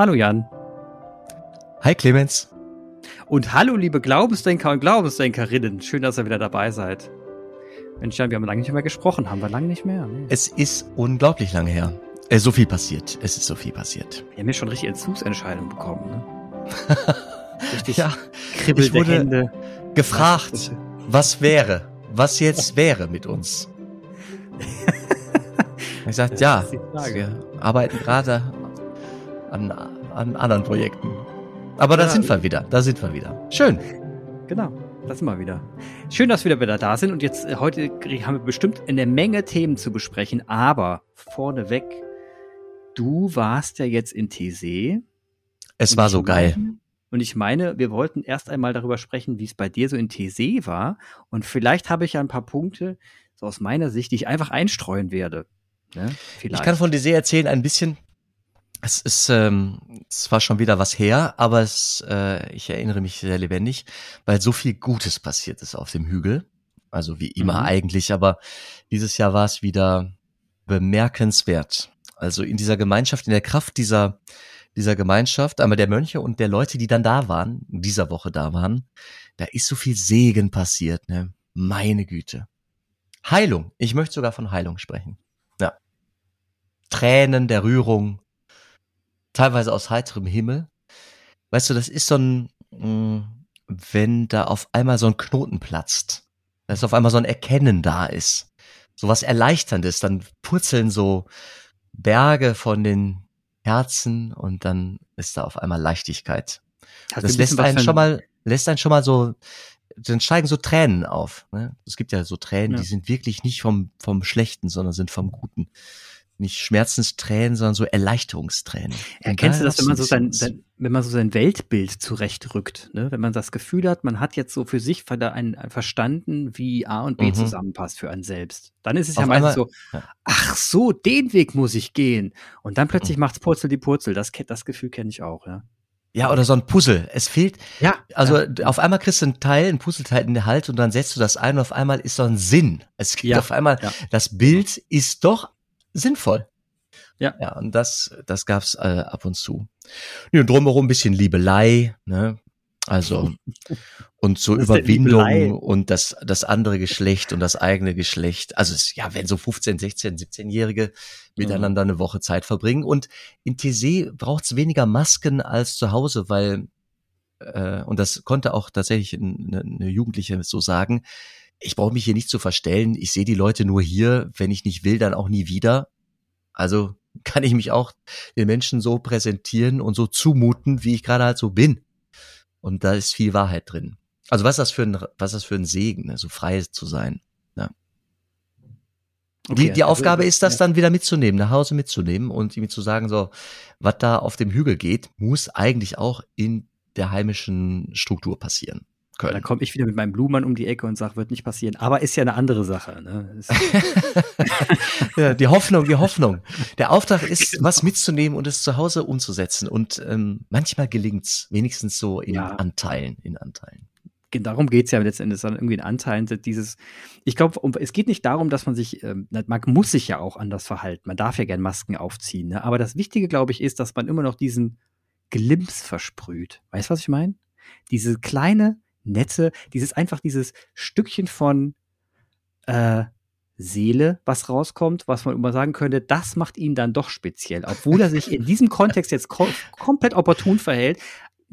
Hallo Jan. Hi Clemens. Und hallo liebe Glaubensdenker und Glaubensdenkerinnen. Schön, dass ihr wieder dabei seid. Mensch, Jan, wir haben lange nicht mehr gesprochen. Haben wir lange nicht mehr? Nee. Es ist unglaublich lange her. Es ist so viel passiert. Es ist so viel passiert. Wir haben ja schon richtig Entzugsentscheidungen bekommen, ne? richtig ja, ich wurde Hände. gefragt, was wäre, was jetzt wäre mit uns. ich sagte, ja, wir arbeiten gerade an, an anderen Projekten. Aber da ja, sind wir wieder, da sind wir wieder. Schön. Genau, da sind wir wieder. Schön, dass wir wieder da sind und jetzt äh, heute haben wir bestimmt eine Menge Themen zu besprechen, aber vorneweg, du warst ja jetzt in TC. Es war so geil. Und ich meine, wir wollten erst einmal darüber sprechen, wie es bei dir so in TC war. Und vielleicht habe ich ja ein paar Punkte, so aus meiner Sicht, die ich einfach einstreuen werde. Ne? Ich kann von TC erzählen ein bisschen. Es ist ähm, zwar schon wieder was her, aber es, äh, ich erinnere mich sehr lebendig, weil so viel Gutes passiert ist auf dem Hügel. Also wie immer mhm. eigentlich, aber dieses Jahr war es wieder bemerkenswert. Also in dieser Gemeinschaft, in der Kraft dieser, dieser Gemeinschaft, einmal der Mönche und der Leute, die dann da waren, in dieser Woche da waren, da ist so viel Segen passiert, ne? Meine Güte. Heilung. Ich möchte sogar von Heilung sprechen. Ja. Tränen der Rührung, teilweise aus heiterem Himmel. Weißt du, das ist so ein, mm, wenn da auf einmal so ein Knoten platzt, dass auf einmal so ein Erkennen da ist, so was Erleichterndes, dann purzeln so Berge von den Herzen und dann ist da auf einmal Leichtigkeit. Hast das lässt einen schon mal, lässt einen schon mal so, dann steigen so Tränen auf. Ne? Es gibt ja so Tränen, ja. die sind wirklich nicht vom, vom Schlechten, sondern sind vom Guten nicht Schmerzenstränen, sondern so Erleichterungstränen. Erkennst du das, wenn man so sein, sein, wenn man so sein Weltbild zurechtrückt, ne? wenn man das Gefühl hat, man hat jetzt so für sich ein verstanden, wie A und B mhm. zusammenpasst für einen selbst. Dann ist es Auf ja meistens so, ja. ach so, den Weg muss ich gehen. Und dann plötzlich mhm. macht's Purzel die Purzel. Das, das Gefühl kenne ich auch, ja. Ja, oder so ein Puzzle. Es fehlt, ja, also ja. auf einmal kriegst du ein Teil, ein Puzzleteil in der Halt und dann setzt du das ein und auf einmal ist so ein Sinn. Es gibt ja, auf einmal, ja. das Bild ist doch sinnvoll. Ja. Ja, und das, das gab's äh, ab und zu. Ja, drumherum ein bisschen Liebelei, ne? Also, und so Überwindung und das, das andere Geschlecht und das eigene Geschlecht. Also, es, ja, wenn so 15, 16, 17-Jährige miteinander eine Woche Zeit verbringen. Und in TC braucht's weniger Masken als zu Hause, weil, äh, und das konnte auch tatsächlich eine, eine Jugendliche so sagen, ich brauche mich hier nicht zu verstellen. Ich sehe die Leute nur hier. Wenn ich nicht will, dann auch nie wieder. Also kann ich mich auch den Menschen so präsentieren und so zumuten, wie ich gerade halt so bin. Und da ist viel Wahrheit drin. Also was ist das für ein, was ist das für ein Segen, ne? so frei zu sein. Ja. Okay, die, die also, Aufgabe ist, das ja. dann wieder mitzunehmen, nach Hause mitzunehmen und ihm zu sagen, so, was da auf dem Hügel geht, muss eigentlich auch in der heimischen Struktur passieren können. Dann komme ich wieder mit meinem Blumenmann um die Ecke und sage, wird nicht passieren. Aber ist ja eine andere Sache. Ne? ja, die Hoffnung, die Hoffnung. Der Auftrag ist, genau. was mitzunehmen und es zu Hause umzusetzen. Und ähm, manchmal gelingt's wenigstens so in ja. Anteilen, in Anteilen darum geht's ja letztendlich, sondern irgendwie in Anteilen dieses, ich glaube, es geht nicht darum, dass man sich, ähm, man muss sich ja auch anders verhalten, man darf ja gern Masken aufziehen, ne? aber das Wichtige, glaube ich, ist, dass man immer noch diesen Glimps versprüht. Weißt du, was ich meine? Diese kleine, nette, dieses einfach dieses Stückchen von äh, Seele, was rauskommt, was man immer sagen könnte, das macht ihn dann doch speziell. Obwohl er sich in diesem Kontext jetzt kom komplett opportun verhält,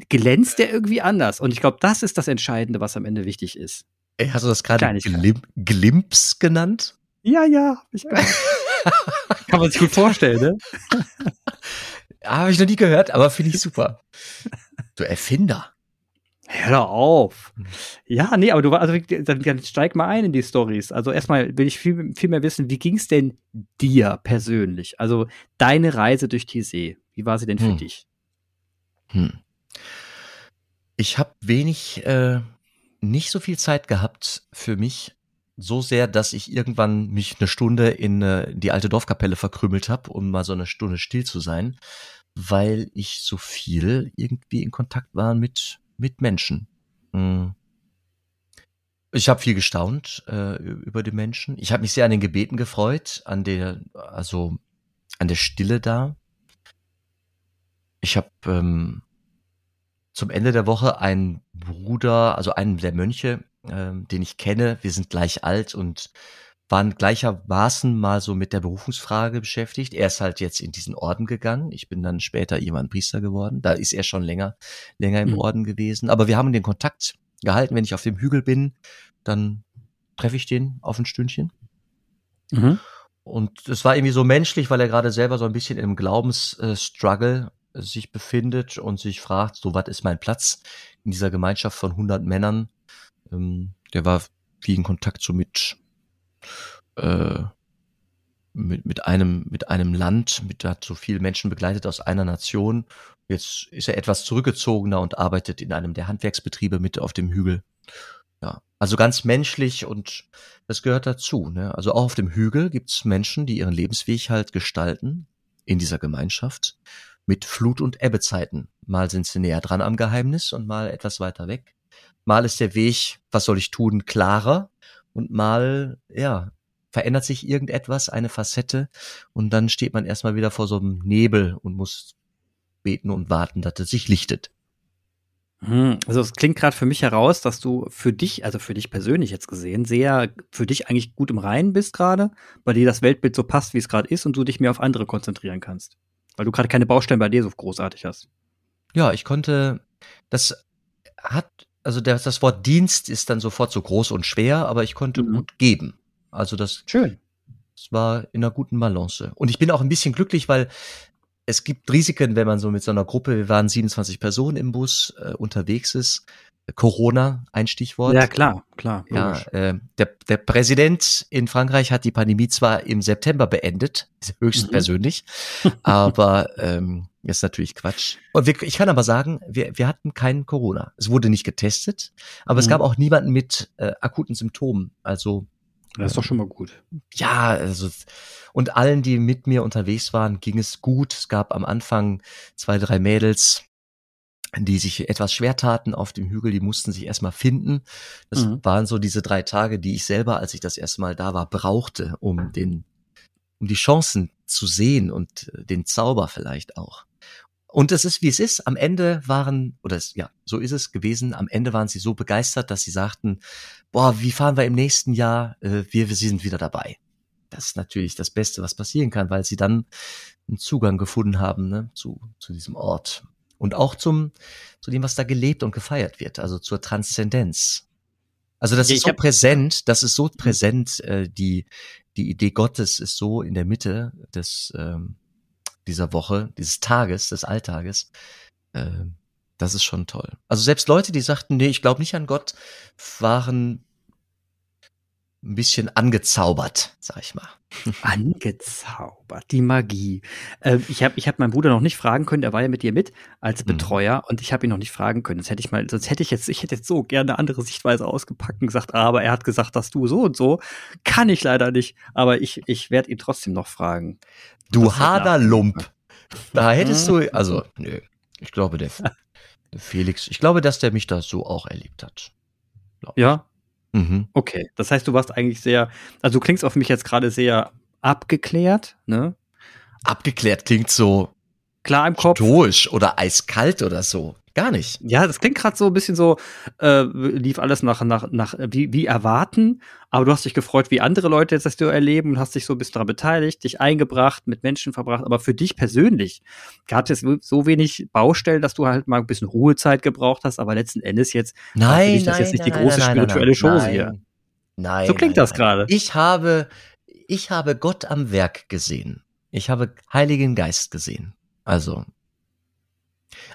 glänzt er irgendwie anders. Und ich glaube, das ist das Entscheidende, was am Ende wichtig ist. Ey, hast du das gerade Glim Glimps genannt? Ja, ja. Ich Kann man sich gut vorstellen, ne? Habe ich noch nie gehört, aber finde ich super. Du Erfinder. Hör auf. Hm. Ja, nee, aber du also dann, dann steig mal ein in die Stories. Also erstmal will ich viel, viel mehr wissen, wie ging es denn dir persönlich? Also deine Reise durch die See, wie war sie denn für hm. dich? Hm. Ich habe wenig, äh, nicht so viel Zeit gehabt für mich, so sehr, dass ich irgendwann mich eine Stunde in äh, die alte Dorfkapelle verkrümelt habe, um mal so eine Stunde still zu sein, weil ich so viel irgendwie in Kontakt war mit mit Menschen. Hm. Ich habe viel gestaunt äh, über die Menschen. Ich habe mich sehr an den Gebeten gefreut, an der, also an der Stille da. ich habe ähm, zum Ende der Woche einen Bruder, also einen der Mönche, ähm, den ich kenne. Wir sind gleich alt und waren gleichermaßen mal so mit der Berufungsfrage beschäftigt. Er ist halt jetzt in diesen Orden gegangen. Ich bin dann später irgendwann Priester geworden. Da ist er schon länger, länger im mhm. Orden gewesen. Aber wir haben den Kontakt gehalten. Wenn ich auf dem Hügel bin, dann treffe ich den auf ein Stündchen. Mhm. Und es war irgendwie so menschlich, weil er gerade selber so ein bisschen im Glaubensstruggle äh, sich befindet und sich fragt, so was ist mein Platz in dieser Gemeinschaft von 100 Männern. Ähm, der war viel in Kontakt so mit äh, mit, mit einem mit einem Land, mit hat so viele Menschen begleitet aus einer Nation. Jetzt ist er etwas zurückgezogener und arbeitet in einem der Handwerksbetriebe mit auf dem Hügel. Ja, also ganz menschlich und das gehört dazu. Ne? Also auch auf dem Hügel gibt's Menschen, die ihren Lebensweg halt gestalten in dieser Gemeinschaft mit Flut- und Ebbezeiten. Mal sind sie näher dran am Geheimnis und mal etwas weiter weg. Mal ist der Weg, was soll ich tun, klarer und mal, ja, verändert sich irgendetwas, eine Facette und dann steht man erstmal wieder vor so einem Nebel und muss beten und warten, dass es sich lichtet. Hm, also es klingt gerade für mich heraus, dass du für dich, also für dich persönlich jetzt gesehen, sehr für dich eigentlich gut im Reinen bist gerade, bei dir das Weltbild so passt, wie es gerade ist und du dich mehr auf andere konzentrieren kannst. Weil du gerade keine Baustellen bei dir so großartig hast. Ja, ich konnte, das hat also das, das Wort Dienst ist dann sofort so groß und schwer, aber ich konnte mhm. gut geben. Also das, schön. Es war in einer guten Balance. Und ich bin auch ein bisschen glücklich, weil es gibt Risiken, wenn man so mit so einer Gruppe, wir waren 27 Personen im Bus äh, unterwegs ist. Corona, ein Stichwort. Ja, klar, klar. Ja, äh, der, der Präsident in Frankreich hat die Pandemie zwar im September beendet, höchst mhm. persönlich, aber ähm, ist natürlich Quatsch. Und wir, ich kann aber sagen, wir, wir hatten keinen Corona. Es wurde nicht getestet, aber mhm. es gab auch niemanden mit äh, akuten Symptomen. Also das ist doch schon mal gut. Ja, also und allen, die mit mir unterwegs waren, ging es gut. Es gab am Anfang zwei, drei Mädels, die sich etwas schwer taten auf dem Hügel, die mussten sich erstmal finden. Das mhm. waren so diese drei Tage, die ich selber, als ich das erste Mal da war, brauchte, um den, um die Chancen zu sehen und äh, den Zauber vielleicht auch. Und es ist, wie es ist. Am Ende waren, oder es, ja, so ist es gewesen. Am Ende waren sie so begeistert, dass sie sagten, boah, wie fahren wir im nächsten Jahr? Äh, wir, wir sind wieder dabei. Das ist natürlich das Beste, was passieren kann, weil sie dann einen Zugang gefunden haben ne, zu, zu diesem Ort und auch zum, zu dem, was da gelebt und gefeiert wird, also zur Transzendenz. Also das ja, ist so präsent, das ist so präsent, äh, die, die Idee Gottes ist so in der Mitte des, ähm, dieser Woche, dieses Tages, des Alltages. Äh, das ist schon toll. Also selbst Leute, die sagten, nee, ich glaube nicht an Gott, waren ein bisschen angezaubert, sag ich mal. Angezaubert, die Magie. Äh, ich habe ich hab meinen Bruder noch nicht fragen können, der war ja mit dir mit als mhm. Betreuer mhm. und ich habe ihn noch nicht fragen können. Das hätte ich mal, sonst hätte ich jetzt, ich hätte jetzt so gerne eine andere Sichtweise ausgepackt und gesagt, aber er hat gesagt, dass du so und so. Kann ich leider nicht, aber ich, ich werde ihn trotzdem noch fragen. Du Haderlump. Da hättest du, also, nö, ich glaube, der, der Felix, ich glaube, dass der mich da so auch erlebt hat. Ja, Mhm. Okay, das heißt, du warst eigentlich sehr, also du klingst auf mich jetzt gerade sehr abgeklärt, ne? Abgeklärt klingt so klar im Kopf. Stoisch oder eiskalt oder so. Gar nicht. Ja, das klingt gerade so ein bisschen so, äh, lief alles nach, nach, nach wie, wie erwarten, aber du hast dich gefreut, wie andere Leute jetzt das du erleben und hast dich so ein bisschen daran beteiligt, dich eingebracht, mit Menschen verbracht, aber für dich persönlich gab es so wenig Baustellen, dass du halt mal ein bisschen Ruhezeit gebraucht hast, aber letzten Endes jetzt nein, dich das jetzt nicht nein, die große nein, spirituelle Chose hier. Nein. So klingt das gerade. Ich habe, ich habe Gott am Werk gesehen. Ich habe Heiligen Geist gesehen. Also,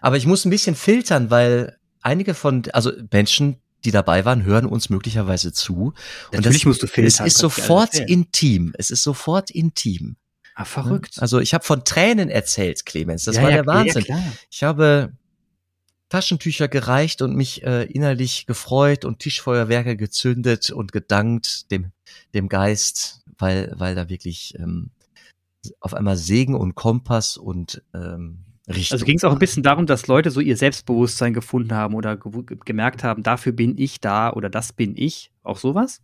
aber ich muss ein bisschen filtern, weil einige von, also Menschen, die dabei waren, hören uns möglicherweise zu. Natürlich das, musst du filtern. Es ist sofort intim. Es ist sofort intim. Ah, verrückt. Also ich habe von Tränen erzählt, Clemens. Das ja, war ja, der Wahnsinn. Ja, ich habe Taschentücher gereicht und mich äh, innerlich gefreut und Tischfeuerwerke gezündet und gedankt dem, dem Geist, weil, weil da wirklich ähm, auf einmal Segen und Kompass und ähm, Richtung. Also ging es auch ein bisschen darum, dass Leute so ihr Selbstbewusstsein gefunden haben oder ge gemerkt haben, dafür bin ich da oder das bin ich. Auch sowas?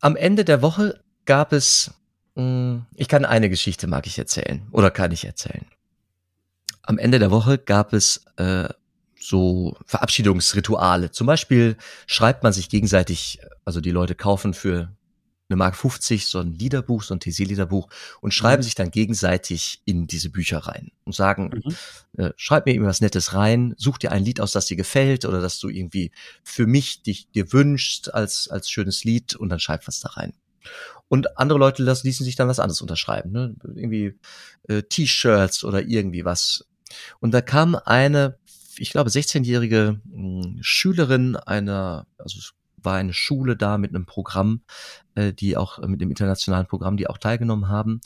Am Ende der Woche gab es Mm, ich kann eine Geschichte, mag ich erzählen. Oder kann ich erzählen. Am Ende der Woche gab es äh, so Verabschiedungsrituale. Zum Beispiel schreibt man sich gegenseitig, also die Leute kaufen für eine Mark 50 so ein Liederbuch, so ein TC-Liederbuch und schreiben mhm. sich dann gegenseitig in diese Bücher rein und sagen, mhm. äh, schreib mir irgendwas Nettes rein, such dir ein Lied aus, das dir gefällt oder das du irgendwie für mich dich dir wünschst als, als schönes Lied und dann schreib was da rein. Und andere Leute lassen, ließen sich dann was anderes unterschreiben, ne? irgendwie äh, T-Shirts oder irgendwie was. Und da kam eine, ich glaube, 16-jährige hm, Schülerin einer, also war eine Schule da mit einem Programm, äh, die auch äh, mit dem internationalen Programm, die auch teilgenommen haben.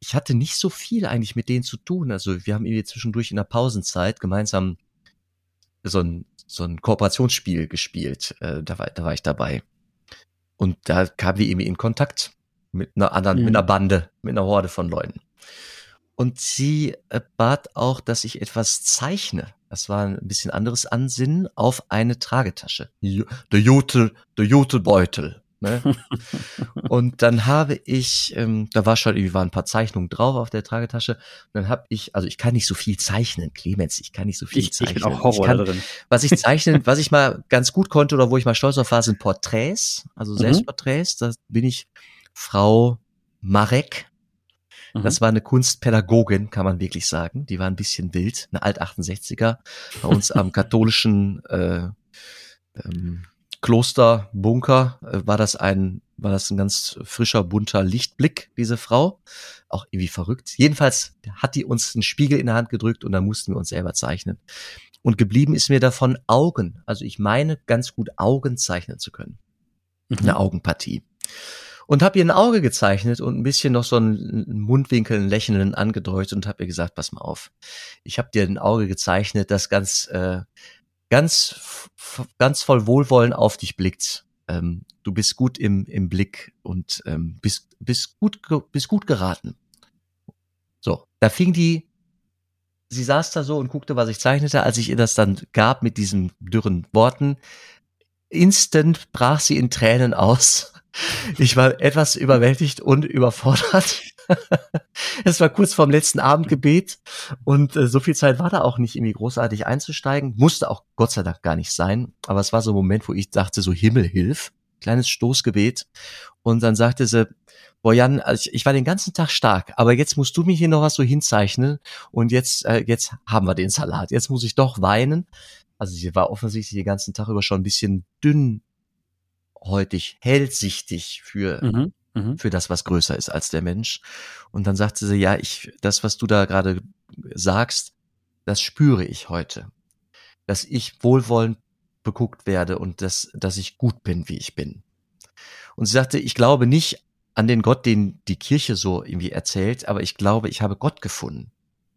Ich hatte nicht so viel eigentlich mit denen zu tun. Also wir haben irgendwie zwischendurch in der Pausenzeit gemeinsam so ein, so ein Kooperationsspiel gespielt. Äh, da, war, da war ich dabei. Und da kamen wir irgendwie in Kontakt mit einer anderen, mhm. mit einer Bande, mit einer Horde von Leuten. Und sie äh, bat auch, dass ich etwas zeichne. Das war ein bisschen anderes Ansinnen auf eine Tragetasche. Der Jotel, der Jotelbeutel. Ne? und dann habe ich, ähm, da war schon irgendwie waren ein paar Zeichnungen drauf auf der Tragetasche. Und dann habe ich, also ich kann nicht so viel zeichnen, Clemens, ich kann nicht so viel ich, zeichnen. Ich bin auch Horror kann, drin. Was ich zeichnen, was ich mal ganz gut konnte oder wo ich mal stolz auf war, sind Porträts, also mhm. Selbstporträts. Da bin ich Frau Marek das mhm. war eine Kunstpädagogin, kann man wirklich sagen. Die war ein bisschen wild, eine Alt-68er. Bei uns am katholischen äh, ähm, Klosterbunker äh, war das ein war das ein ganz frischer, bunter Lichtblick, diese Frau. Auch irgendwie verrückt. Jedenfalls hat die uns einen Spiegel in der Hand gedrückt und dann mussten wir uns selber zeichnen. Und geblieben ist mir davon Augen. Also ich meine, ganz gut Augen zeichnen zu können. Mhm. Eine Augenpartie und habe ihr ein Auge gezeichnet und ein bisschen noch so einen Mundwinkel, einen Lächeln angedeutet und habe ihr gesagt, pass mal auf, ich habe dir ein Auge gezeichnet, das ganz, äh, ganz, ganz voll Wohlwollen auf dich blickt. Ähm, du bist gut im, im Blick und ähm, bist, bist, gut, bist gut geraten. So, da fing die, sie saß da so und guckte, was ich zeichnete, als ich ihr das dann gab mit diesen dürren Worten. Instant brach sie in Tränen aus ich war etwas überwältigt und überfordert. es war kurz vorm letzten Abendgebet und äh, so viel Zeit war da auch nicht irgendwie großartig einzusteigen. Musste auch Gott sei Dank gar nicht sein. Aber es war so ein Moment, wo ich dachte, so Himmel hilf. Kleines Stoßgebet. Und dann sagte sie, boah Jan, also ich, ich war den ganzen Tag stark, aber jetzt musst du mir hier noch was so hinzeichnen und jetzt, äh, jetzt haben wir den Salat. Jetzt muss ich doch weinen. Also sie war offensichtlich den ganzen Tag über schon ein bisschen dünn hellhäutig, hellsichtig für, mhm, mhm, für das, was größer ist als der Mensch. Und dann sagte sie, ja, ich, das, was du da gerade sagst, das spüre ich heute. Dass ich wohlwollend beguckt werde und dass, dass ich gut bin, wie ich bin. Und sie sagte, ich glaube nicht an den Gott, den die Kirche so irgendwie erzählt, aber ich glaube, ich habe Gott gefunden.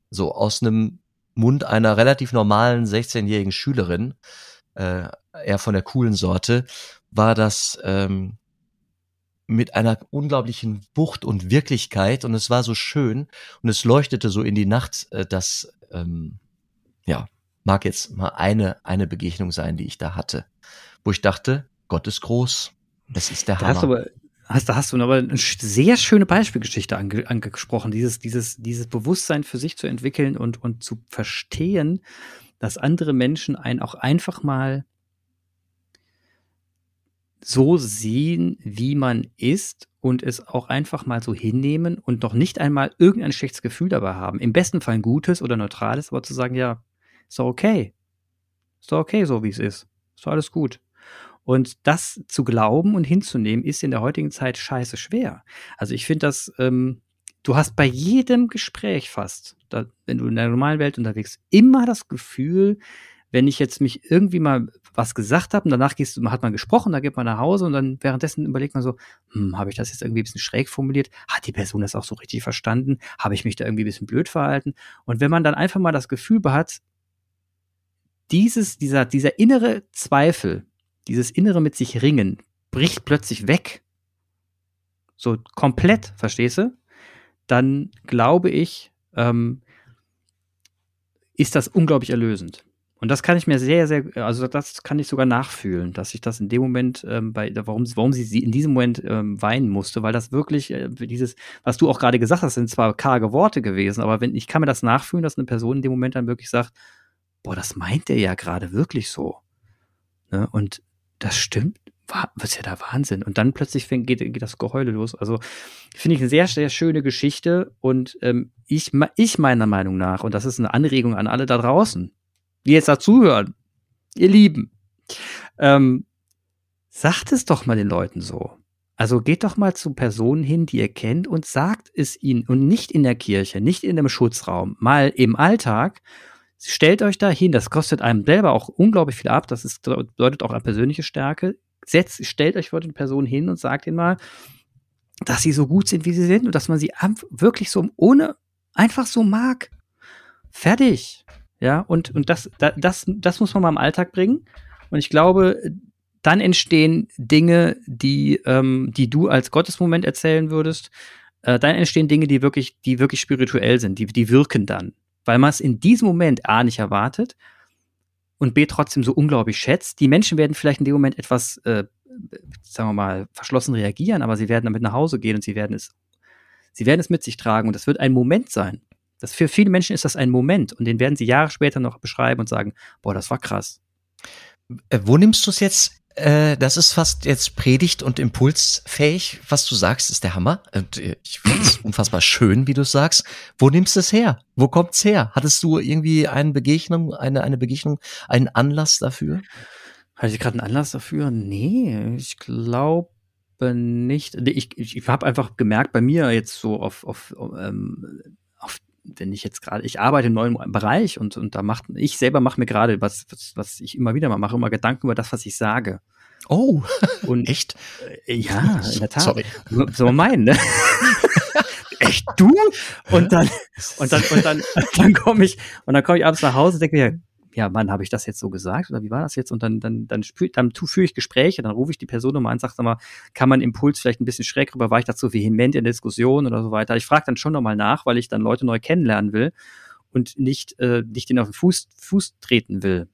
So aus einem Mund einer relativ normalen 16-jährigen Schülerin, äh, eher von der coolen Sorte war das ähm, mit einer unglaublichen Wucht und Wirklichkeit und es war so schön und es leuchtete so in die Nacht, äh, dass ähm, ja mag jetzt mal eine eine Begegnung sein, die ich da hatte, wo ich dachte, Gott ist groß, das ist der Hammer. Du aber, hast, da hast du aber eine sehr schöne Beispielgeschichte ange, angesprochen, dieses dieses dieses Bewusstsein für sich zu entwickeln und und zu verstehen, dass andere Menschen einen auch einfach mal so sehen, wie man ist und es auch einfach mal so hinnehmen und noch nicht einmal irgendein schlechtes Gefühl dabei haben. Im besten Fall ein gutes oder neutrales, aber zu sagen, ja, ist doch okay. Ist doch okay, so wie es ist. Ist doch alles gut. Und das zu glauben und hinzunehmen, ist in der heutigen Zeit scheiße schwer. Also ich finde das, ähm, du hast bei jedem Gespräch fast, da, wenn du in der normalen Welt unterwegs, immer das Gefühl, wenn ich jetzt mich irgendwie mal was gesagt habe und danach gehst, hat man gesprochen, da geht man nach Hause und dann währenddessen überlegt man so, hm, habe ich das jetzt irgendwie ein bisschen schräg formuliert? Hat die Person das auch so richtig verstanden? Habe ich mich da irgendwie ein bisschen blöd verhalten? Und wenn man dann einfach mal das Gefühl hat, dieses, dieser, dieser innere Zweifel, dieses innere mit sich ringen, bricht plötzlich weg. So komplett, verstehst du? Dann glaube ich, ähm, ist das unglaublich erlösend. Und das kann ich mir sehr, sehr, also das kann ich sogar nachfühlen, dass ich das in dem Moment, ähm, bei, warum, warum sie in diesem Moment ähm, weinen musste, weil das wirklich, äh, dieses, was du auch gerade gesagt hast, sind zwar karge Worte gewesen, aber wenn, ich kann mir das nachfühlen, dass eine Person in dem Moment dann wirklich sagt, boah, das meint der ja gerade wirklich so. Ne? Und das stimmt, was ja der Wahnsinn. Und dann plötzlich fängt, geht, geht das Geheule los. Also finde ich eine sehr, sehr schöne Geschichte. Und ähm, ich, ich meiner Meinung nach, und das ist eine Anregung an alle da draußen, die jetzt dazuhören, ihr Lieben, ähm, sagt es doch mal den Leuten so. Also geht doch mal zu Personen hin, die ihr kennt und sagt es ihnen und nicht in der Kirche, nicht in einem Schutzraum, mal im Alltag. Stellt euch da hin, das kostet einem selber auch unglaublich viel ab, das ist, bedeutet auch eine persönliche Stärke. Setzt, stellt euch vor den Personen hin und sagt ihnen mal, dass sie so gut sind, wie sie sind und dass man sie wirklich so ohne einfach so mag. Fertig. Ja, und, und das, das, das muss man mal im Alltag bringen. Und ich glaube, dann entstehen Dinge, die, ähm, die du als Gottesmoment erzählen würdest. Äh, dann entstehen Dinge, die wirklich, die wirklich spirituell sind, die, die wirken dann. Weil man es in diesem Moment A nicht erwartet und B trotzdem so unglaublich schätzt. Die Menschen werden vielleicht in dem Moment etwas, äh, sagen wir mal, verschlossen reagieren, aber sie werden damit nach Hause gehen und sie werden es, sie werden es mit sich tragen und das wird ein Moment sein. Das für viele Menschen ist das ein Moment und den werden sie Jahre später noch beschreiben und sagen, boah, das war krass. Äh, wo nimmst du es jetzt? Äh, das ist fast jetzt predigt und impulsfähig. Was du sagst, ist der Hammer. Und äh, ich finde es unfassbar schön, wie du sagst. Wo nimmst du es her? Wo kommt's her? Hattest du irgendwie eine Begegnung, eine, eine Begegnung, einen Anlass dafür? Hatte ich gerade einen Anlass dafür? Nee, ich glaube nicht. Ich, ich, ich habe einfach gemerkt, bei mir jetzt so auf, auf ähm, wenn ich jetzt gerade, ich arbeite einem neuen Bereich und, und da macht, ich selber mache mir gerade, was, was, was ich immer wieder mal mache, immer Gedanken über das, was ich sage. Oh, und echt? Äh, ja, in der Tat. Sorry. So man meinen, ne? echt du? Und dann, und dann, und dann, dann komme ich, und dann komme ich abends nach Hause und denke mir, ja, Mann, habe ich das jetzt so gesagt oder wie war das jetzt? Und dann, dann, dann, spür, dann führe ich Gespräche, dann rufe ich die Person nochmal an, sag mal, kann man Impuls vielleicht ein bisschen schräg rüber, war ich dazu vehement in der Diskussion oder so weiter. Ich frage dann schon nochmal nach, weil ich dann Leute neu kennenlernen will und nicht, äh, nicht denen auf den Fuß, Fuß treten will.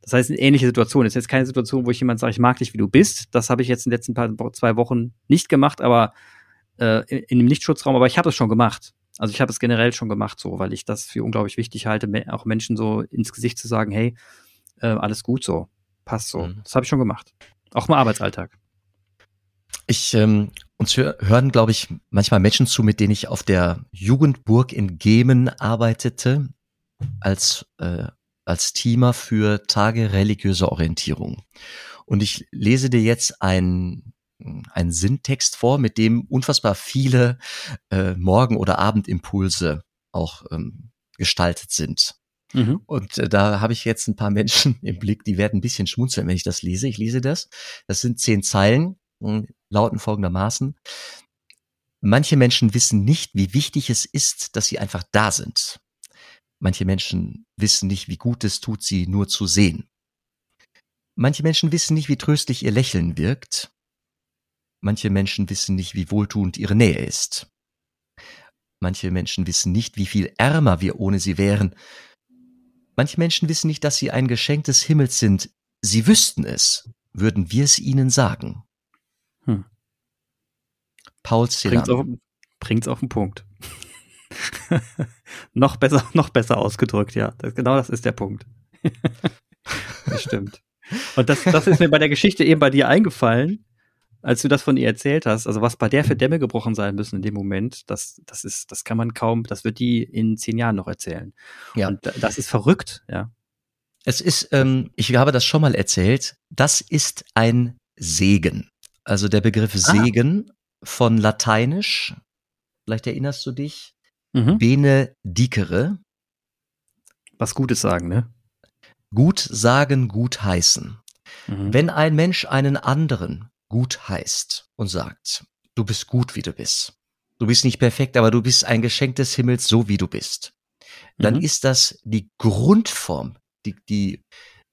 Das heißt, eine ähnliche Situation. Das ist jetzt keine Situation, wo ich jemand sage, ich mag dich, wie du bist. Das habe ich jetzt in den letzten paar, zwei Wochen nicht gemacht, aber äh, in, in dem Nichtschutzraum, aber ich habe es schon gemacht. Also ich habe es generell schon gemacht, so, weil ich das für unglaublich wichtig halte, auch Menschen so ins Gesicht zu sagen, hey, äh, alles gut so, passt so. Mhm. Das habe ich schon gemacht. Auch im Arbeitsalltag. Ich ähm, uns hören, glaube ich, manchmal Menschen zu, mit denen ich auf der Jugendburg in Gemen arbeitete, als, äh, als Teamer für Tage religiöser Orientierung. Und ich lese dir jetzt ein einen Sinntext vor, mit dem unfassbar viele äh, Morgen- oder Abendimpulse auch ähm, gestaltet sind. Mhm. Und äh, da habe ich jetzt ein paar Menschen im Blick, die werden ein bisschen schmunzeln, wenn ich das lese. Ich lese das. Das sind zehn Zeilen, hm, lauten folgendermaßen. Manche Menschen wissen nicht, wie wichtig es ist, dass sie einfach da sind. Manche Menschen wissen nicht, wie gut es tut, sie nur zu sehen. Manche Menschen wissen nicht, wie tröstlich ihr Lächeln wirkt. Manche Menschen wissen nicht, wie wohltuend ihre Nähe ist. Manche Menschen wissen nicht, wie viel ärmer wir ohne sie wären. Manche Menschen wissen nicht, dass sie ein Geschenk des Himmels sind. Sie wüssten es, würden wir es ihnen sagen. Hm. Paul Celan. Bringt's auf, bringt's auf den Punkt. noch besser, noch besser ausgedrückt, ja. Das, genau das ist der Punkt. das stimmt. Und das, das ist mir bei der Geschichte eben bei dir eingefallen, als du das von ihr erzählt hast, also was bei der für Dämme gebrochen sein müssen in dem Moment, das, das ist, das kann man kaum, das wird die in zehn Jahren noch erzählen. Ja. Und das ist verrückt, ja. Es ist, ähm, ich habe das schon mal erzählt, das ist ein Segen. Also der Begriff ah. Segen von Lateinisch, vielleicht erinnerst du dich, mhm. benedicere. Was Gutes sagen, ne? Gut sagen, gut heißen. Mhm. Wenn ein Mensch einen anderen gut heißt und sagt, du bist gut, wie du bist. Du bist nicht perfekt, aber du bist ein Geschenk des Himmels, so wie du bist. Dann mhm. ist das die Grundform, die, die,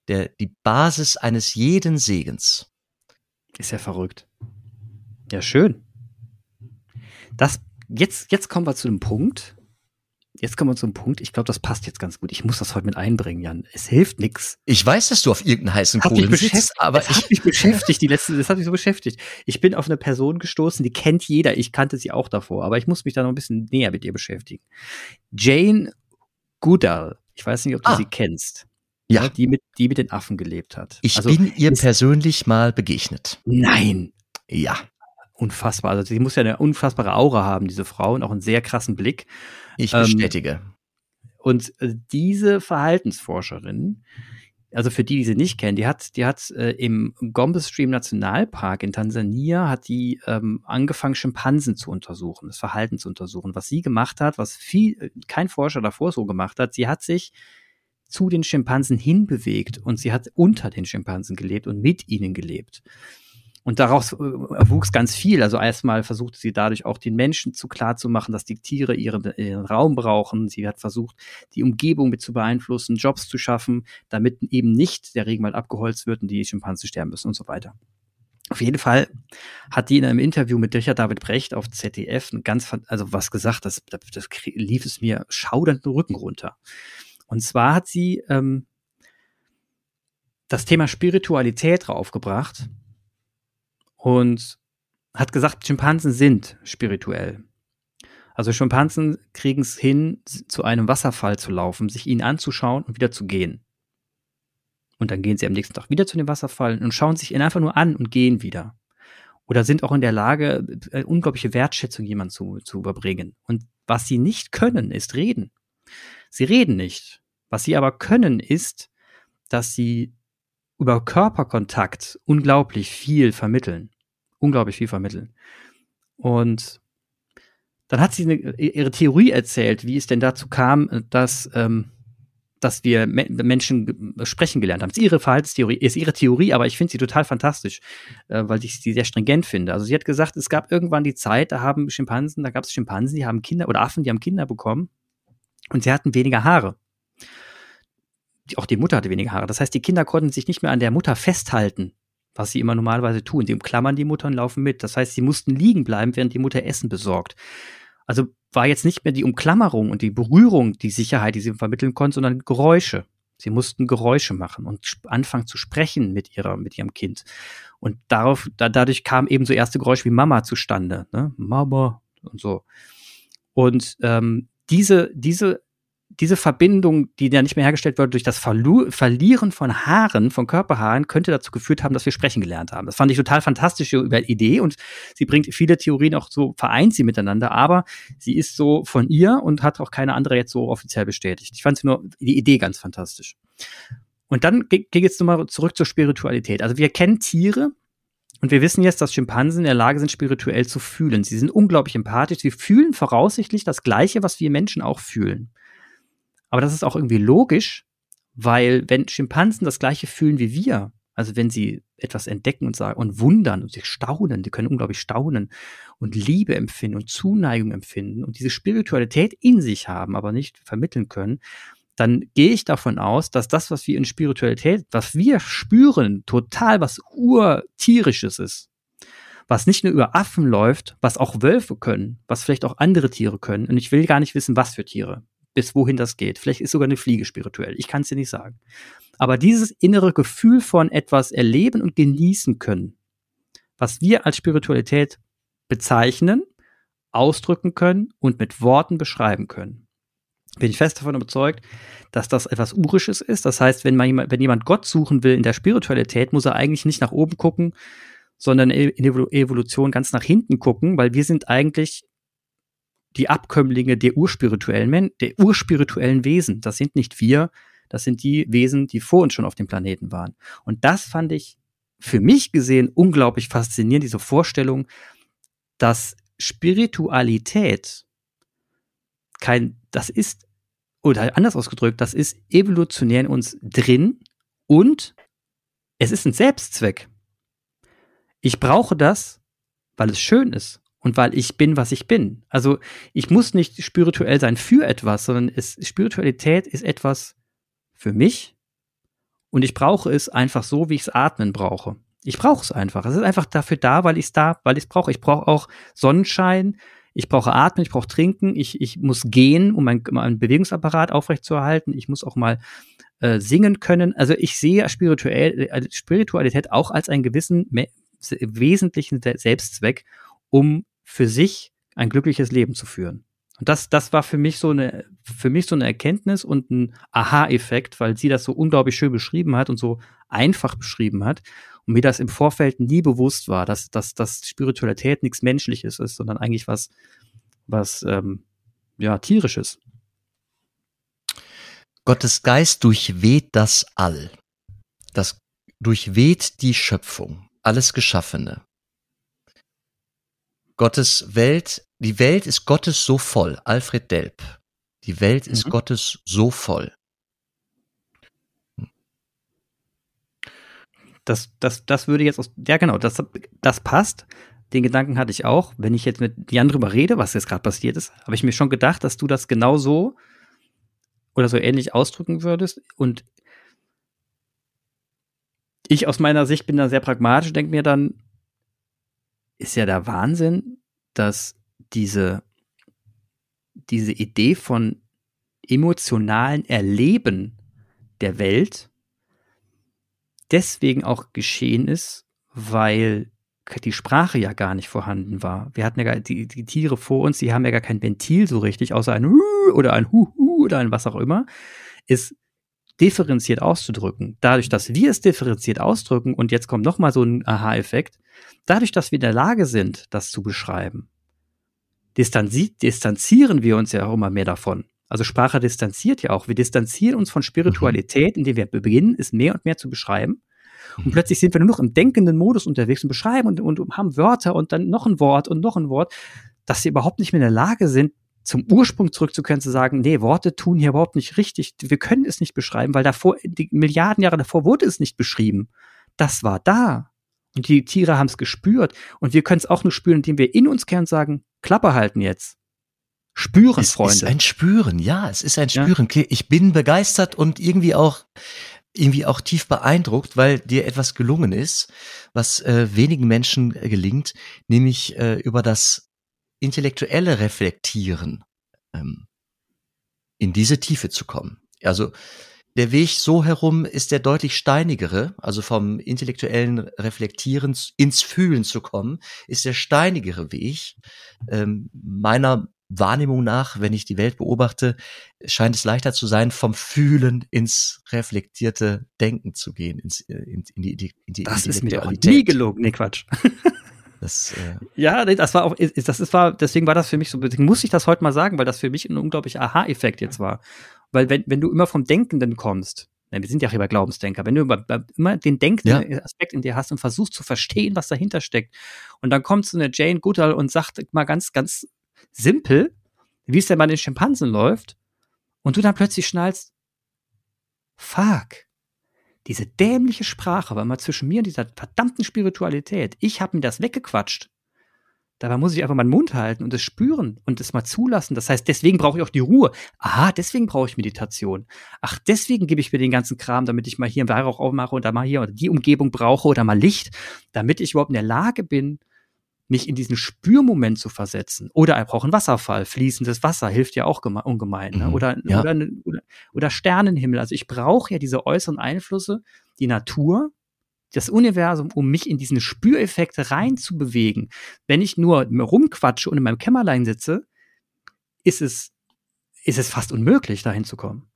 der, die Basis eines jeden Segens. Ist ja verrückt. Ja, schön. Das, jetzt, jetzt kommen wir zu dem Punkt, jetzt kommen wir zum Punkt. Ich glaube, das passt jetzt ganz gut. Ich muss das heute mit einbringen, Jan. Es hilft nix. Ich weiß, dass du auf irgendeinen heißen Kohlen sitzt, aber ich habe mich beschäftigt. Die letzte, das hat mich so beschäftigt. Ich bin auf eine Person gestoßen, die kennt jeder. Ich kannte sie auch davor, aber ich muss mich da noch ein bisschen näher mit ihr beschäftigen. Jane Goodall. Ich weiß nicht, ob du ah. sie kennst. Ja. Die mit, die mit den Affen gelebt hat. Ich also, bin ihr persönlich mal begegnet. Nein. Ja. Unfassbar. Also sie muss ja eine unfassbare Aura haben, diese Frau, und auch einen sehr krassen Blick. Ich bestätige. Ähm, und äh, diese Verhaltensforscherin, also für die, die sie nicht kennen, die hat, die hat äh, im Gombe Stream Nationalpark in Tansania hat die ähm, angefangen, Schimpansen zu untersuchen, das Verhalten zu untersuchen. Was sie gemacht hat, was viel, kein Forscher davor so gemacht hat, sie hat sich zu den Schimpansen hinbewegt und sie hat unter den Schimpansen gelebt und mit ihnen gelebt. Und daraus äh, erwuchs ganz viel. Also erstmal versuchte sie dadurch auch den Menschen zu klar zu machen, dass die Tiere ihren, ihren Raum brauchen. Sie hat versucht, die Umgebung mit zu beeinflussen, Jobs zu schaffen, damit eben nicht der Regenwald abgeholzt wird und die Schimpansen sterben müssen und so weiter. Auf jeden Fall hat die in einem Interview mit Richard David Brecht auf ZDF ein ganz, also was gesagt, das, das, das lief es mir schaudernd den Rücken runter. Und zwar hat sie ähm, das Thema Spiritualität draufgebracht und hat gesagt, Schimpansen sind spirituell. Also Schimpansen kriegen es hin, zu einem Wasserfall zu laufen, sich ihn anzuschauen und wieder zu gehen. Und dann gehen sie am nächsten Tag wieder zu dem Wasserfall und schauen sich ihn einfach nur an und gehen wieder. Oder sind auch in der Lage, äh, unglaubliche Wertschätzung jemand zu, zu überbringen. Und was sie nicht können, ist reden. Sie reden nicht. Was sie aber können, ist, dass sie über Körperkontakt unglaublich viel vermitteln. Unglaublich viel vermitteln. Und dann hat sie eine, ihre Theorie erzählt, wie es denn dazu kam, dass, ähm, dass wir Me Menschen sprechen gelernt haben. Das ist ihre Verhaltenstheorie, ist ihre Theorie, aber ich finde sie total fantastisch, äh, weil ich sie sehr stringent finde. Also sie hat gesagt, es gab irgendwann die Zeit, da haben Schimpansen, da gab es Schimpansen, die haben Kinder oder Affen, die haben Kinder bekommen und sie hatten weniger Haare auch die Mutter hatte weniger Haare. Das heißt, die Kinder konnten sich nicht mehr an der Mutter festhalten, was sie immer normalerweise tun. Die umklammern die Mutter und laufen mit. Das heißt, sie mussten liegen bleiben, während die Mutter Essen besorgt. Also war jetzt nicht mehr die Umklammerung und die Berührung die Sicherheit, die sie vermitteln konnten, sondern Geräusche. Sie mussten Geräusche machen und anfangen zu sprechen mit ihrer, mit ihrem Kind. Und darauf, da, dadurch kam eben so erste Geräusche wie Mama zustande, ne? Mama und so. Und ähm, diese, diese diese Verbindung, die ja nicht mehr hergestellt wird durch das Verlu Verlieren von Haaren, von Körperhaaren, könnte dazu geführt haben, dass wir sprechen gelernt haben. Das fand ich total fantastische Idee und sie bringt viele Theorien auch so, vereint sie miteinander, aber sie ist so von ihr und hat auch keine andere jetzt so offiziell bestätigt. Ich fand sie nur die Idee ganz fantastisch. Und dann geht jetzt nochmal zurück zur Spiritualität. Also wir kennen Tiere, und wir wissen jetzt, dass Schimpansen in der Lage sind, spirituell zu fühlen. Sie sind unglaublich empathisch. Sie fühlen voraussichtlich das Gleiche, was wir Menschen auch fühlen. Aber das ist auch irgendwie logisch, weil wenn Schimpansen das gleiche fühlen wie wir, also wenn sie etwas entdecken und sagen und wundern und sich staunen, die können unglaublich staunen und Liebe empfinden und Zuneigung empfinden und diese Spiritualität in sich haben, aber nicht vermitteln können, dann gehe ich davon aus, dass das, was wir in Spiritualität, was wir spüren, total was urtierisches ist. Was nicht nur über Affen läuft, was auch Wölfe können, was vielleicht auch andere Tiere können. Und ich will gar nicht wissen, was für Tiere bis wohin das geht. Vielleicht ist sogar eine Fliege spirituell. Ich kann es dir nicht sagen. Aber dieses innere Gefühl von etwas erleben und genießen können, was wir als Spiritualität bezeichnen, ausdrücken können und mit Worten beschreiben können. Bin ich fest davon überzeugt, dass das etwas Urisches ist. Das heißt, wenn, man wenn jemand Gott suchen will in der Spiritualität, muss er eigentlich nicht nach oben gucken, sondern in Evolution ganz nach hinten gucken, weil wir sind eigentlich die Abkömmlinge der urspirituellen, der urspirituellen Wesen. Das sind nicht wir, das sind die Wesen, die vor uns schon auf dem Planeten waren. Und das fand ich für mich gesehen unglaublich faszinierend, diese Vorstellung, dass Spiritualität kein, das ist, oder anders ausgedrückt, das ist evolutionär in uns drin und es ist ein Selbstzweck. Ich brauche das, weil es schön ist und weil ich bin, was ich bin. Also ich muss nicht spirituell sein für etwas, sondern es, Spiritualität ist etwas für mich und ich brauche es einfach so, wie ich es atmen brauche. Ich brauche es einfach. Es ist einfach dafür da, weil ich es da, weil ich es brauche. Ich brauche auch Sonnenschein. Ich brauche atmen, ich brauche trinken, ich, ich muss gehen, um meinen mein Bewegungsapparat aufrechtzuerhalten. Ich muss auch mal äh, singen können. Also ich sehe spirituell, äh, Spiritualität auch als einen gewissen wesentlichen Selbstzweck, um für sich ein glückliches Leben zu führen. Und das, das war für mich so eine, für mich so eine Erkenntnis und ein Aha-Effekt, weil sie das so unglaublich schön beschrieben hat und so einfach beschrieben hat. Und mir das im Vorfeld nie bewusst war, dass, dass, dass Spiritualität nichts Menschliches ist, sondern eigentlich was, was, ähm, ja, tierisches. Gottes Geist durchweht das All. Das durchweht die Schöpfung, alles Geschaffene. Gottes Welt, die Welt ist Gottes so voll. Alfred Delp. Die Welt ist mhm. Gottes so voll. Das, das, das würde jetzt aus, ja genau, das, das passt. Den Gedanken hatte ich auch. Wenn ich jetzt mit Jan drüber rede, was jetzt gerade passiert ist, habe ich mir schon gedacht, dass du das genau so oder so ähnlich ausdrücken würdest. Und ich aus meiner Sicht bin da sehr pragmatisch, denke mir dann, ist ja der Wahnsinn, dass diese, diese Idee von emotionalen Erleben der Welt deswegen auch geschehen ist, weil die Sprache ja gar nicht vorhanden war. Wir hatten ja gar, die, die Tiere vor uns, die haben ja gar kein Ventil so richtig, außer ein Hu oder ein Hu oder ein was auch immer, ist differenziert auszudrücken. Dadurch, dass wir es differenziert ausdrücken, und jetzt kommt nochmal so ein Aha-Effekt, dadurch, dass wir in der Lage sind, das zu beschreiben, distanzi distanzieren wir uns ja auch immer mehr davon. Also Sprache distanziert ja auch. Wir distanzieren uns von Spiritualität, mhm. indem wir beginnen, es mehr und mehr zu beschreiben. Und mhm. plötzlich sind wir nur noch im denkenden Modus unterwegs und beschreiben und, und haben Wörter und dann noch ein Wort und noch ein Wort, dass sie überhaupt nicht mehr in der Lage sind, zum Ursprung zurückzukehren, zu sagen, nee, Worte tun hier überhaupt nicht richtig. Wir können es nicht beschreiben, weil davor, die Milliarden Jahre davor wurde es nicht beschrieben. Das war da. Und die Tiere haben es gespürt. Und wir können es auch nur spüren, indem wir in uns kehren und sagen, Klappe halten jetzt. Spüren, es Freunde. Es ist ein Spüren, ja, es ist ein Spüren. Ja. Ich bin begeistert und irgendwie auch irgendwie auch tief beeindruckt, weil dir etwas gelungen ist, was äh, wenigen Menschen äh, gelingt, nämlich äh, über das intellektuelle Reflektieren ähm, in diese Tiefe zu kommen. Also der Weg so herum ist der deutlich steinigere, also vom intellektuellen Reflektieren ins Fühlen zu kommen, ist der steinigere Weg. Ähm, meiner Wahrnehmung nach, wenn ich die Welt beobachte, scheint es leichter zu sein, vom Fühlen ins reflektierte Denken zu gehen, ins, äh, in, in die, in die Das ist mir auch nie gelogen, nee, Quatsch. Das, äh ja, das war auch, das war, deswegen war das für mich so, deswegen muss ich das heute mal sagen, weil das für mich ein unglaublicher Aha-Effekt jetzt war. Weil wenn, wenn du immer vom Denkenden kommst, ne, wir sind ja hier bei Glaubensdenker, wenn du immer, immer den denkenden ja. Aspekt in dir hast und versuchst zu verstehen, was dahinter steckt, und dann kommt so eine Jane Goodall und sagt mal ganz, ganz simpel, wie es denn bei den Schimpansen läuft, und du dann plötzlich schnallst, fuck, diese dämliche Sprache war immer zwischen mir und dieser verdammten Spiritualität. Ich habe mir das weggequatscht. Dabei muss ich einfach meinen Mund halten und es spüren und es mal zulassen. Das heißt, deswegen brauche ich auch die Ruhe. Aha, deswegen brauche ich Meditation. Ach, deswegen gebe ich mir den ganzen Kram, damit ich mal hier einen Weihrauch aufmache und da mal hier oder die Umgebung brauche oder mal Licht, damit ich überhaupt in der Lage bin, mich in diesen Spürmoment zu versetzen. Oder er braucht einen Wasserfall, fließendes Wasser hilft ja auch ungemein. Ne? Mhm, oder, ja. oder, oder, oder Sternenhimmel. Also ich brauche ja diese äußeren Einflüsse, die Natur, das Universum, um mich in diesen Spüreffekt reinzubewegen. Wenn ich nur rumquatsche und in meinem Kämmerlein sitze, ist es, ist es fast unmöglich, dahin zu kommen.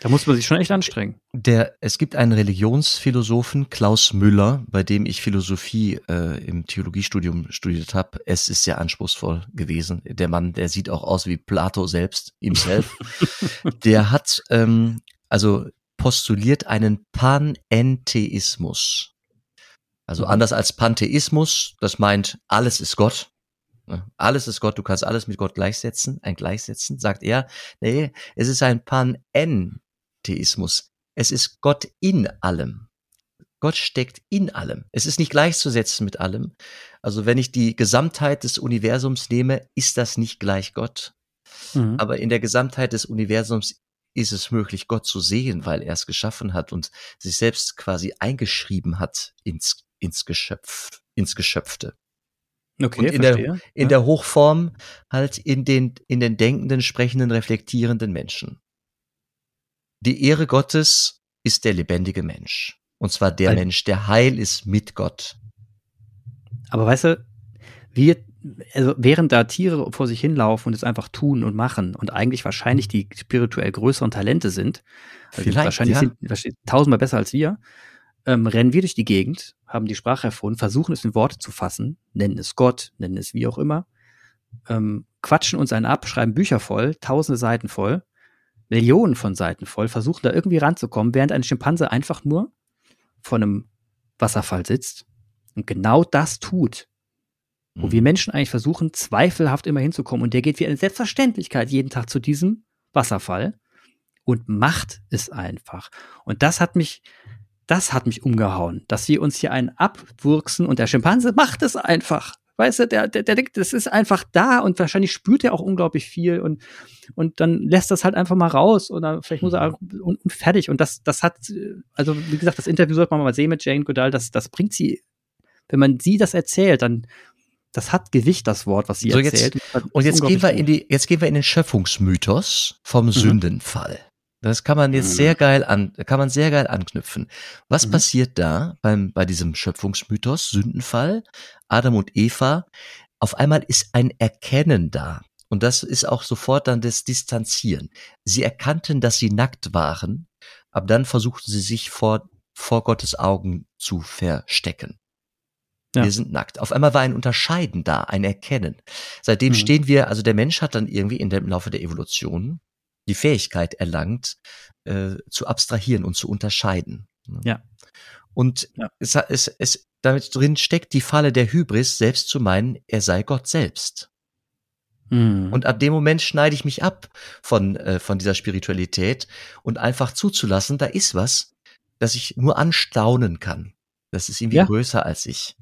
Da muss man sich schon echt anstrengen. Der, es gibt einen Religionsphilosophen, Klaus Müller, bei dem ich Philosophie äh, im Theologiestudium studiert habe. Es ist sehr anspruchsvoll gewesen. Der Mann, der sieht auch aus wie Plato selbst, himself. der hat ähm, also postuliert einen Panentheismus. Also mhm. anders als Pantheismus, das meint, alles ist Gott. Alles ist Gott, du kannst alles mit Gott gleichsetzen, ein Gleichsetzen, sagt er. Nee, es ist ein Pan-En Theismus. Es ist Gott in allem. Gott steckt in allem. Es ist nicht gleichzusetzen mit allem. Also wenn ich die Gesamtheit des Universums nehme, ist das nicht gleich Gott. Mhm. Aber in der Gesamtheit des Universums ist es möglich, Gott zu sehen, weil er es geschaffen hat und sich selbst quasi eingeschrieben hat ins, ins Geschöpf, ins Geschöpfte. Okay, und in verstehe. der, in ja. der Hochform halt in den, in den denkenden, sprechenden, reflektierenden Menschen. Die Ehre Gottes ist der lebendige Mensch. Und zwar der Weil, Mensch, der heil ist mit Gott. Aber weißt du, wir, also während da Tiere vor sich hinlaufen und es einfach tun und machen und eigentlich wahrscheinlich die spirituell größeren Talente sind, also wahrscheinlich ja. sind wahrscheinlich tausendmal besser als wir, ähm, rennen wir durch die Gegend, haben die Sprache erfunden, versuchen es in Worte zu fassen, nennen es Gott, nennen es wie auch immer, ähm, quatschen uns einen ab, schreiben Bücher voll, tausende Seiten voll, Millionen von Seiten voll, versuchen da irgendwie ranzukommen, während ein Schimpanse einfach nur vor einem Wasserfall sitzt und genau das tut, wo mhm. wir Menschen eigentlich versuchen, zweifelhaft immer hinzukommen. Und der geht wie eine Selbstverständlichkeit jeden Tag zu diesem Wasserfall und macht es einfach. Und das hat mich, das hat mich umgehauen, dass wir uns hier einen abwurksen und der Schimpanse macht es einfach. Weißt du, der, der, der denkt, das ist einfach da und wahrscheinlich spürt er auch unglaublich viel und, und dann lässt das halt einfach mal raus oder vielleicht muss er mhm. und, und fertig. Und das, das hat, also wie gesagt, das Interview sollte man mal sehen mit Jane Goodall, das, das bringt sie, wenn man sie das erzählt, dann, das hat Gewicht, das Wort, was sie so erzählt. Jetzt, und jetzt gehen wir in die, jetzt gehen wir in den Schöpfungsmythos vom mhm. Sündenfall. Das kann man jetzt mhm. sehr geil an, kann man sehr geil anknüpfen. Was mhm. passiert da beim, bei diesem Schöpfungsmythos, Sündenfall? Adam und Eva. Auf einmal ist ein Erkennen da. Und das ist auch sofort dann das Distanzieren. Sie erkannten, dass sie nackt waren, aber dann versuchten sie sich vor, vor Gottes Augen zu verstecken. Ja. Wir sind nackt. Auf einmal war ein Unterscheiden da, ein Erkennen. Seitdem mhm. stehen wir, also der Mensch hat dann irgendwie in dem Laufe der Evolution die Fähigkeit erlangt, äh, zu abstrahieren und zu unterscheiden. Ja. Und ja. Es, es, es, damit drin steckt die Falle der Hybris, selbst zu meinen, er sei Gott selbst. Mhm. Und ab dem Moment schneide ich mich ab von, äh, von dieser Spiritualität und einfach zuzulassen, da ist was, das ich nur anstaunen kann. Das ist irgendwie ja. größer als ich.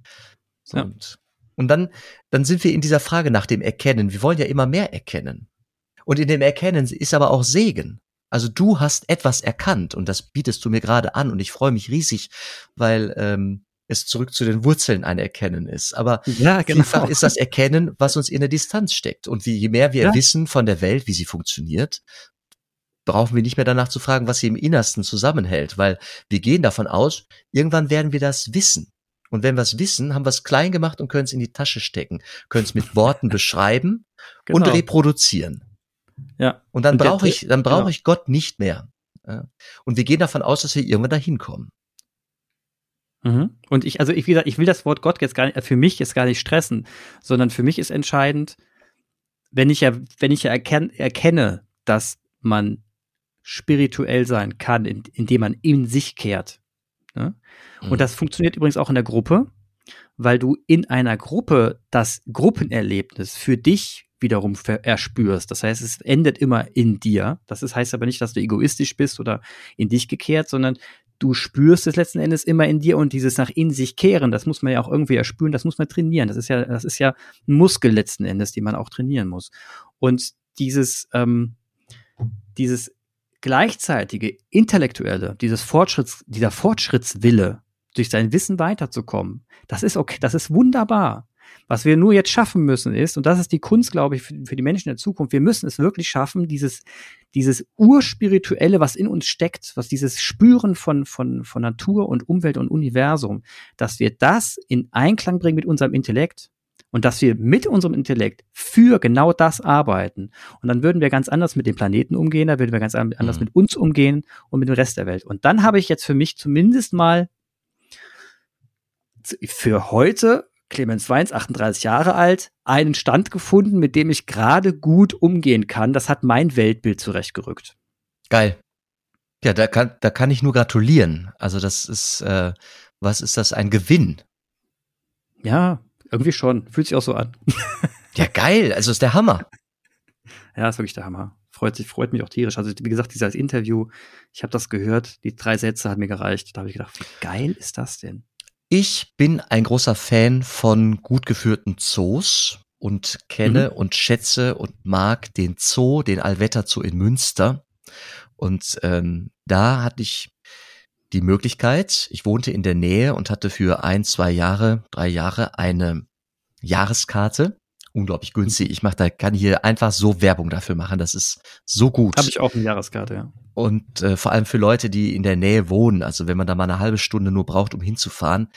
So, ja. Und, und dann, dann sind wir in dieser Frage nach dem Erkennen. Wir wollen ja immer mehr erkennen. Und in dem Erkennen ist aber auch Segen. Also du hast etwas erkannt und das bietest du mir gerade an und ich freue mich riesig, weil ähm, es zurück zu den Wurzeln ein Erkennen ist. Aber ja, genau. vielfach ist das Erkennen, was uns in der Distanz steckt. Und wie, je mehr wir ja. wissen von der Welt, wie sie funktioniert, brauchen wir nicht mehr danach zu fragen, was sie im Innersten zusammenhält, weil wir gehen davon aus, irgendwann werden wir das wissen. Und wenn wir es wissen, haben wir es klein gemacht und können es in die Tasche stecken, können es mit Worten beschreiben genau. und reproduzieren. Ja. Und dann brauche ich, dann brauche genau. ich Gott nicht mehr. Und wir gehen davon aus, dass wir irgendwann dahin kommen. Mhm. Und ich, also ich, wie gesagt, ich will das Wort Gott jetzt gar nicht, für mich jetzt gar nicht stressen, sondern für mich ist entscheidend, wenn ich ja, wenn ich ja erken, erkenne, dass man spirituell sein kann, indem man in sich kehrt. Ne? Mhm. Und das funktioniert übrigens auch in der Gruppe, weil du in einer Gruppe das Gruppenerlebnis für dich wiederum erspürst. Das heißt, es endet immer in dir. Das ist, heißt aber nicht, dass du egoistisch bist oder in dich gekehrt, sondern du spürst es letzten Endes immer in dir und dieses nach in sich kehren, das muss man ja auch irgendwie erspüren, das muss man trainieren. Das ist ja, das ist ja ein Muskel letzten Endes, den man auch trainieren muss. Und dieses, ähm, dieses gleichzeitige intellektuelle, dieses Fortschritts, dieser Fortschrittswille, durch sein Wissen weiterzukommen, das ist okay, das ist wunderbar. Was wir nur jetzt schaffen müssen ist, und das ist die Kunst, glaube ich, für, für die Menschen der Zukunft, wir müssen es wirklich schaffen, dieses, dieses Urspirituelle, was in uns steckt, was dieses Spüren von, von, von Natur und Umwelt und Universum, dass wir das in Einklang bringen mit unserem Intellekt und dass wir mit unserem Intellekt für genau das arbeiten. Und dann würden wir ganz anders mit dem Planeten umgehen, da würden wir ganz anders mhm. mit uns umgehen und mit dem Rest der Welt. Und dann habe ich jetzt für mich zumindest mal für heute Clemens Weins, 38 Jahre alt, einen Stand gefunden, mit dem ich gerade gut umgehen kann. Das hat mein Weltbild zurechtgerückt. Geil. Ja, da kann, da kann ich nur gratulieren. Also das ist, äh, was ist das, ein Gewinn? Ja, irgendwie schon. Fühlt sich auch so an. ja, geil. Also ist der Hammer. Ja, ist wirklich der Hammer. Freut sich, freut mich auch tierisch. Also wie gesagt, dieses Interview, ich habe das gehört, die drei Sätze hat mir gereicht. Da habe ich gedacht, wie geil ist das denn? Ich bin ein großer Fan von gut geführten Zoos und kenne mhm. und schätze und mag den Zoo, den Allwetter Zoo in Münster. Und ähm, da hatte ich die Möglichkeit, ich wohnte in der Nähe und hatte für ein, zwei Jahre, drei Jahre eine Jahreskarte. Unglaublich günstig. Ich mache da, kann hier einfach so Werbung dafür machen. Das ist so gut. Habe ich auch eine Jahreskarte, ja. Und äh, vor allem für Leute, die in der Nähe wohnen, also wenn man da mal eine halbe Stunde nur braucht, um hinzufahren,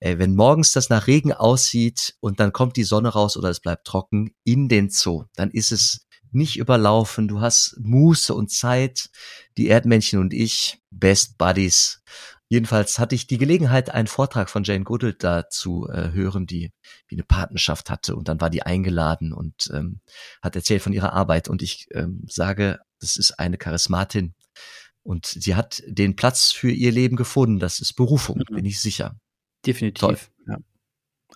äh, wenn morgens das nach Regen aussieht und dann kommt die Sonne raus oder es bleibt trocken in den Zoo, dann ist es nicht überlaufen. Du hast Muße und Zeit. Die Erdmännchen und ich, Best Buddies. Jedenfalls hatte ich die Gelegenheit, einen Vortrag von Jane Goodall da zu äh, hören, die wie eine Patenschaft hatte. Und dann war die eingeladen und ähm, hat erzählt von ihrer Arbeit. Und ich ähm, sage, das ist eine Charismatin. Und sie hat den Platz für ihr Leben gefunden. Das ist Berufung, mhm. bin ich sicher. Definitiv. Toll. Ja.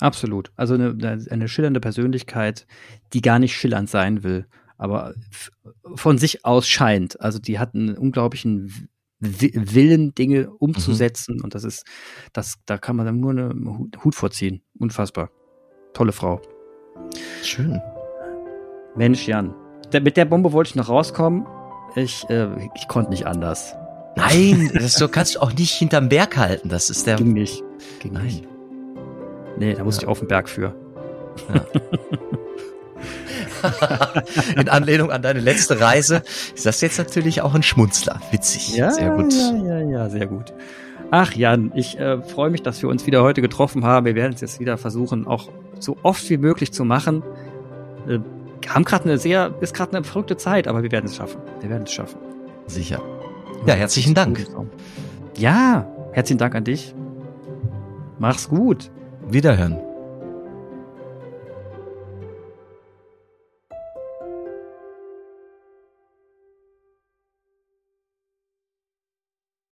Absolut. Also eine, eine schillernde Persönlichkeit, die gar nicht schillernd sein will, aber von sich aus scheint. Also die hat einen unglaublichen Willen, Dinge umzusetzen. Mhm. Und das ist, das, da kann man dann nur einen Hut vorziehen. Unfassbar. Tolle Frau. Schön. Mensch, Jan. Mit der Bombe wollte ich noch rauskommen. Ich, äh, ich konnte nicht anders. Nein, das so kannst du auch nicht hinterm Berg halten. Das ist der. Ging nicht. Ging Nein. nicht. Nee, da muss ja. ich auf den Berg für. Ja. In Anlehnung an deine letzte Reise ist das jetzt natürlich auch ein Schmunzler. Witzig. Ja, sehr gut. Ja, ja, ja, sehr gut. Ach Jan, ich äh, freue mich, dass wir uns wieder heute getroffen haben. Wir werden es jetzt wieder versuchen, auch so oft wie möglich zu machen. Äh, haben gerade eine sehr, ist gerade eine verrückte Zeit, aber wir werden es schaffen. Wir werden es schaffen. Sicher. Ja, herzlichen Dank. Ja, herzlichen Dank an dich. Mach's gut. Wiederhören.